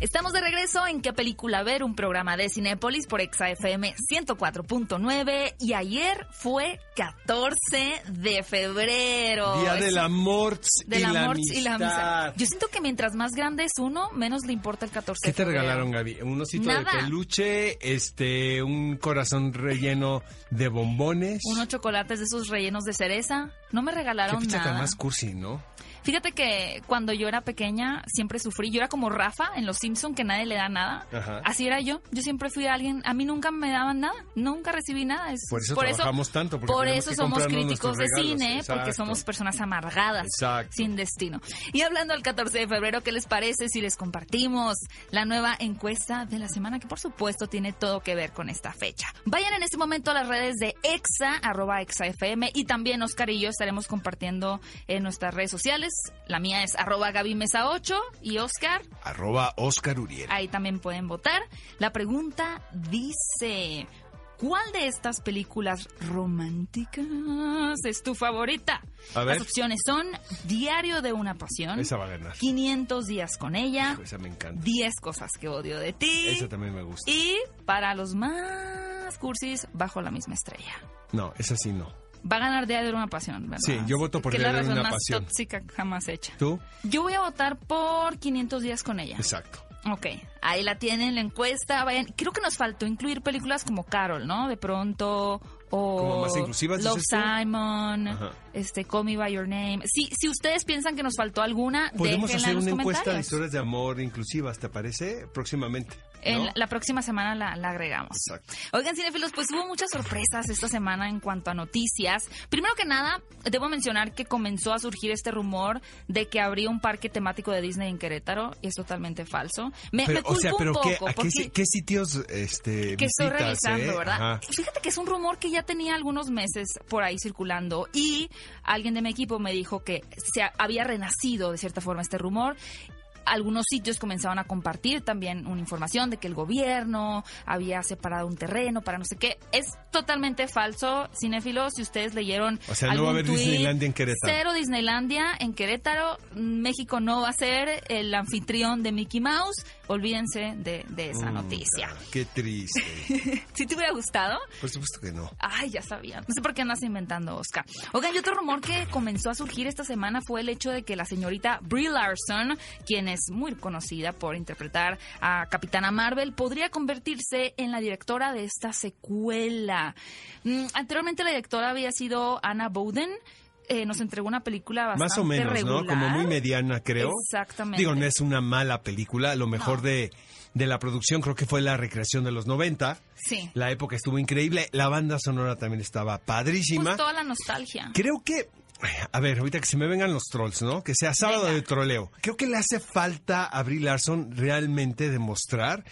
Estamos de regreso en ¿Qué película ver? Un programa de Cinépolis por ExaFM 104.9 y ayer fue 14 de febrero. Día del amor Del y, la amor y la amistad. amistad. Yo siento que mientras más grande es uno, menos le importa el 14 ¿Qué de te febrero. regalaron, Gaby? Un osito Nada. de peluche, este, un corazón relleno de bombones. Unos chocolates de esos rellenos de cereza. No me Qué regalaron tan nada. más cursi, ¿no? Fíjate que cuando yo era pequeña siempre sufrí. Yo era como Rafa en Los Simpson que nadie le da nada. Ajá. Así era yo. Yo siempre fui alguien. A mí nunca me daban nada. Nunca recibí nada. Es- Por eso trabajamos tanto, porque por eso somos críticos de cine, porque somos personas amargadas, Exacto. sin destino. Y hablando del 14 de febrero, ¿qué les parece si les compartimos la nueva encuesta de la semana que por supuesto tiene todo que ver con esta fecha? Vayan en este momento a las redes de Exa, arroba ExaFM y también Oscar y yo estaremos compartiendo en nuestras redes sociales. La mía es arroba Gaby Mesa 8 y Oscar, Arroba Oscar Uriel. ahí también pueden votar. La pregunta dice... ¿Cuál de estas películas románticas es tu favorita? A ver. Las opciones son Diario de una pasión, Esa va a ganar. 500 días con ella, Hijo, esa me encanta. 10 cosas que odio de ti Esa también me gusta. y para los más cursis, Bajo la misma estrella. No, esa sí no. Va a ganar Diario de una pasión, ¿verdad? Sí, yo voto por que es la Diario de razón una más pasión. tóxica jamás hecha. ¿Tú? Yo voy a votar por 500 días con ella. Exacto. Ok, ahí la tienen la encuesta. Vayan, creo que nos faltó incluir películas como Carol, ¿no? De pronto o ¿Como más inclusivas, Love? Simon, Ajá. este Call Me by Your Name. Si si ustedes piensan que nos faltó alguna, Podemos hacer en los una encuesta de historias de amor inclusivas, ¿te parece? Próximamente. En ¿no? la, próxima semana la, la agregamos. Exacto. Oigan, cinefilos, pues hubo muchas sorpresas esta semana en cuanto a noticias. Primero que nada, debo mencionar que comenzó a surgir este rumor de que habría un parque temático de Disney en Querétaro y es totalmente falso. Me, Pero, me o culpo sea, pero un ¿qué, poco ¿a qué, porque- qué sitios este, que estoy revisando, eh? ¿verdad? Ajá. Fíjate que es un rumor que ya tenía algunos meses por ahí circulando y alguien de mi equipo me dijo que se ha- había renacido de cierta forma este rumor. Algunos sitios comenzaban a compartir también una información de que el gobierno había separado un terreno para no sé qué. Es totalmente falso, cinéfilos. Si ustedes leyeron. O sea, no va a algún haber tuit, Disneylandia en Querétaro. Cero Disneylandia en Querétaro. México no va a ser el anfitrión de Mickey Mouse. Olvídense de, de esa Mm, noticia. Qué triste. Si te hubiera gustado, Por supuesto que no. Ay, ya sabía. No sé por qué andas inventando, Oscar. Oigan, y otro rumor que comenzó a surgir esta semana fue el hecho de que la señorita Brie Larson, quien es muy conocida por interpretar a Capitana Marvel, podría convertirse en la directora de esta secuela. Mm, anteriormente la directora había sido Anna Bowden. Eh, nos entregó una película bastante Más o menos, regular. ¿no? Como muy mediana, creo. Exactamente. Digo, no es una mala película. Lo mejor No. de, de la producción creo que fue la recreación de los 90. Sí. La época estuvo increíble. La banda sonora también estaba padrísima. Pues toda la nostalgia. Creo que. A ver, ahorita que se me vengan los trolls, ¿no? Que sea sábado Venga. de troleo. Creo que le hace falta a Brie Larson realmente demostrar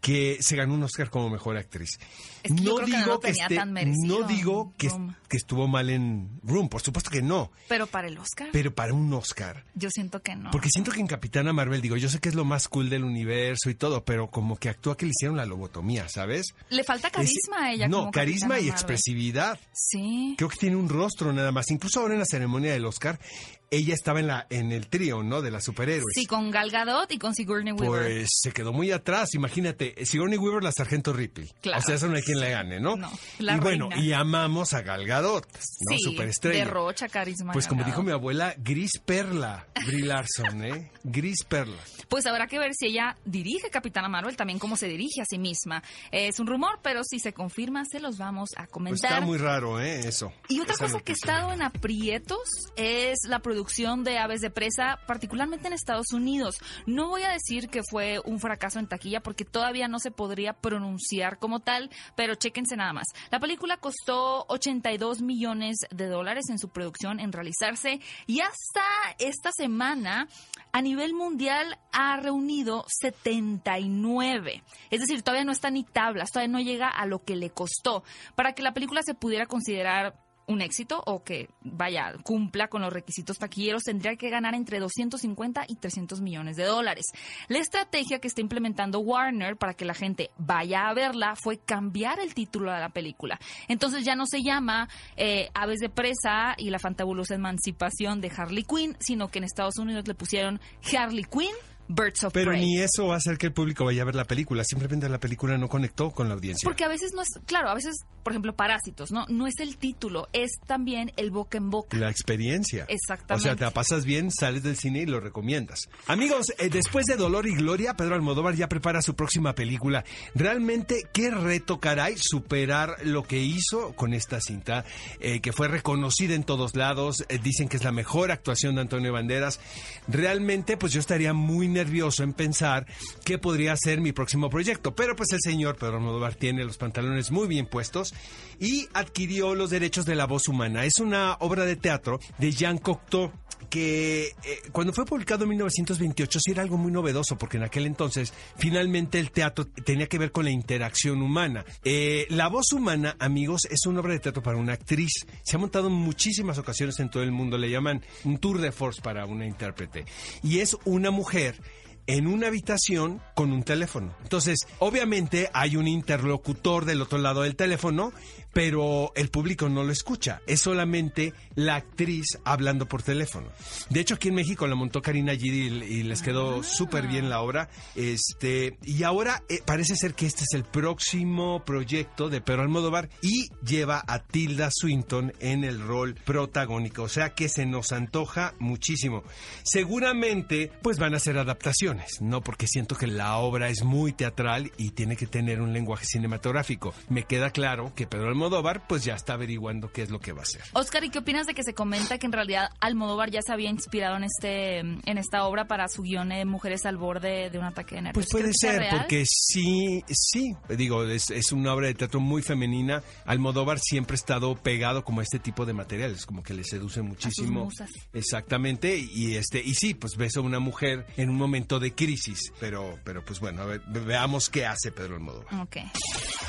que se ganó un Oscar como mejor actriz. Es que que no tenía tan merecido, no digo que, que estuvo mal en Room, por supuesto que no, Pero para el Oscar, pero para un Oscar. yo siento que no. Porque siento que en Capitana Marvel, digo, yo sé que es lo más cool del universo y todo, pero como que actúa que le hicieron la lobotomía, ¿sabes? Le falta carisma Es- a ella. No, como carisma Capitana y Marvel. expresividad. Sí. Creo que tiene un rostro nada más. Incluso ahora en la ceremonia del Oscar, ella estaba en la en el trío, ¿no? De las superhéroes. Sí, con Gal Gadot y con Sigourney Weaver. Pues se quedó muy atrás, imagínate, Sigourney Weaver, la sargento Ripley. Claro. O sea, eso no hay quien le gane, ¿no? No, la y bueno, reina. y amamos a Gal Gadot, ¿no? sí, Superestrella. derrocha carisma. Pues como dijo mi abuela, gris perla, Brie Larson, ¿eh? Gris perla. Pues habrá que ver si ella dirige Capitana Marvel, también cómo se dirige a sí misma. Es un rumor, pero si se confirma, se los vamos a Pues comentar. está muy raro, ¿eh? Eso. Y otra Esa cosa que ha estado en aprietos es la producción de Aves de Presa, particularmente en Estados Unidos. No voy a decir que fue un fracaso en taquilla porque todavía no se podría pronunciar como tal, pero chéquense nada más. La película costó 82 millones de dólares en su producción, en realizarse, y hasta esta semana a nivel mundial ha reunido 79. Es decir, todavía no está ni tablas, todavía no llega a lo que le costó. Para que la película se pudiera considerar un éxito o que, vaya, cumpla con los requisitos taquilleros, tendría que ganar entre 250 y 300 millones de dólares. La estrategia que está implementando Warner para que la gente vaya a verla fue cambiar el título de la película. Entonces ya no se llama eh, Aves de Presa y la fantabulosa emancipación de Harley Quinn, sino que en Estados Unidos le pusieron Harley Quinn Birds of Pero Prey. ni eso va a hacer que el público vaya a ver la película. Simplemente la película no conectó con la audiencia. Porque a veces no es, claro, a veces, por ejemplo, Parásitos, ¿no? No es el título, es también el boca en boca. La experiencia. Exactamente. O sea, te la pasas bien, sales del cine y lo recomiendas. Amigos, eh, después de Dolor y Gloria, Pedro Almodóvar ya prepara su próxima película. Realmente, qué reto, caray, superar lo que hizo con esta cinta, eh, que fue reconocida en todos lados. Eh, dicen que es la mejor actuación de Antonio Banderas. Realmente, pues yo estaría muy nervioso en pensar qué podría ser mi próximo proyecto. Pero pues el señor Pedro Almodóvar tiene los pantalones muy bien puestos y adquirió los derechos de la voz humana. Es una obra de teatro de Jean Cocteau que eh, cuando fue publicado en 1928 sí era algo muy novedoso, porque en aquel entonces finalmente el teatro tenía que ver con la interacción humana. Eh, la voz humana, amigos, es una obra de teatro para una actriz. Se ha montado en muchísimas ocasiones en todo el mundo, le llaman un tour de force para una intérprete. Y es una mujer en una habitación con un teléfono. Entonces, obviamente hay un interlocutor del otro lado del teléfono, pero el público no lo escucha. Es solamente la actriz hablando por teléfono. De hecho, aquí en México la montó Karina Gidi y, les quedó súper bien la obra. Este, y ahora eh, parece ser que este es el próximo proyecto de Pedro Almodóvar y lleva a Tilda Swinton en el rol protagónico. O sea que se nos antoja muchísimo. Seguramente, pues van a ser adaptaciones, ¿no? Porque siento que la obra es muy teatral y tiene que tener un lenguaje cinematográfico. Me queda claro que Pedro Almodóvar, pues ya está averiguando qué es lo que va a hacer. Oscar, ¿y qué opinas de que se comenta que en realidad Almodóvar ya se había inspirado en este en esta obra para su guion de Mujeres al borde de un ataque de nervios? Pues puede ¿Crees que sea ser, porque sí, sí, digo, es, es una obra de teatro muy femenina. Almodóvar siempre ha estado pegado como a este tipo de materiales, como que le seduce muchísimo. musas. Exactamente, y este, y sí, pues ves a una mujer en un momento de crisis, pero, pero pues bueno, a ver, ve- veamos qué hace Pedro Almodóvar. Ok.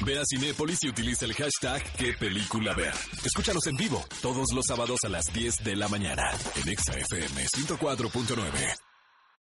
Ve a Cinépolis y utiliza el hashtag qué película ver. Escúchanos en vivo todos los sábados a las 10 de la mañana en Exa FM 104.9.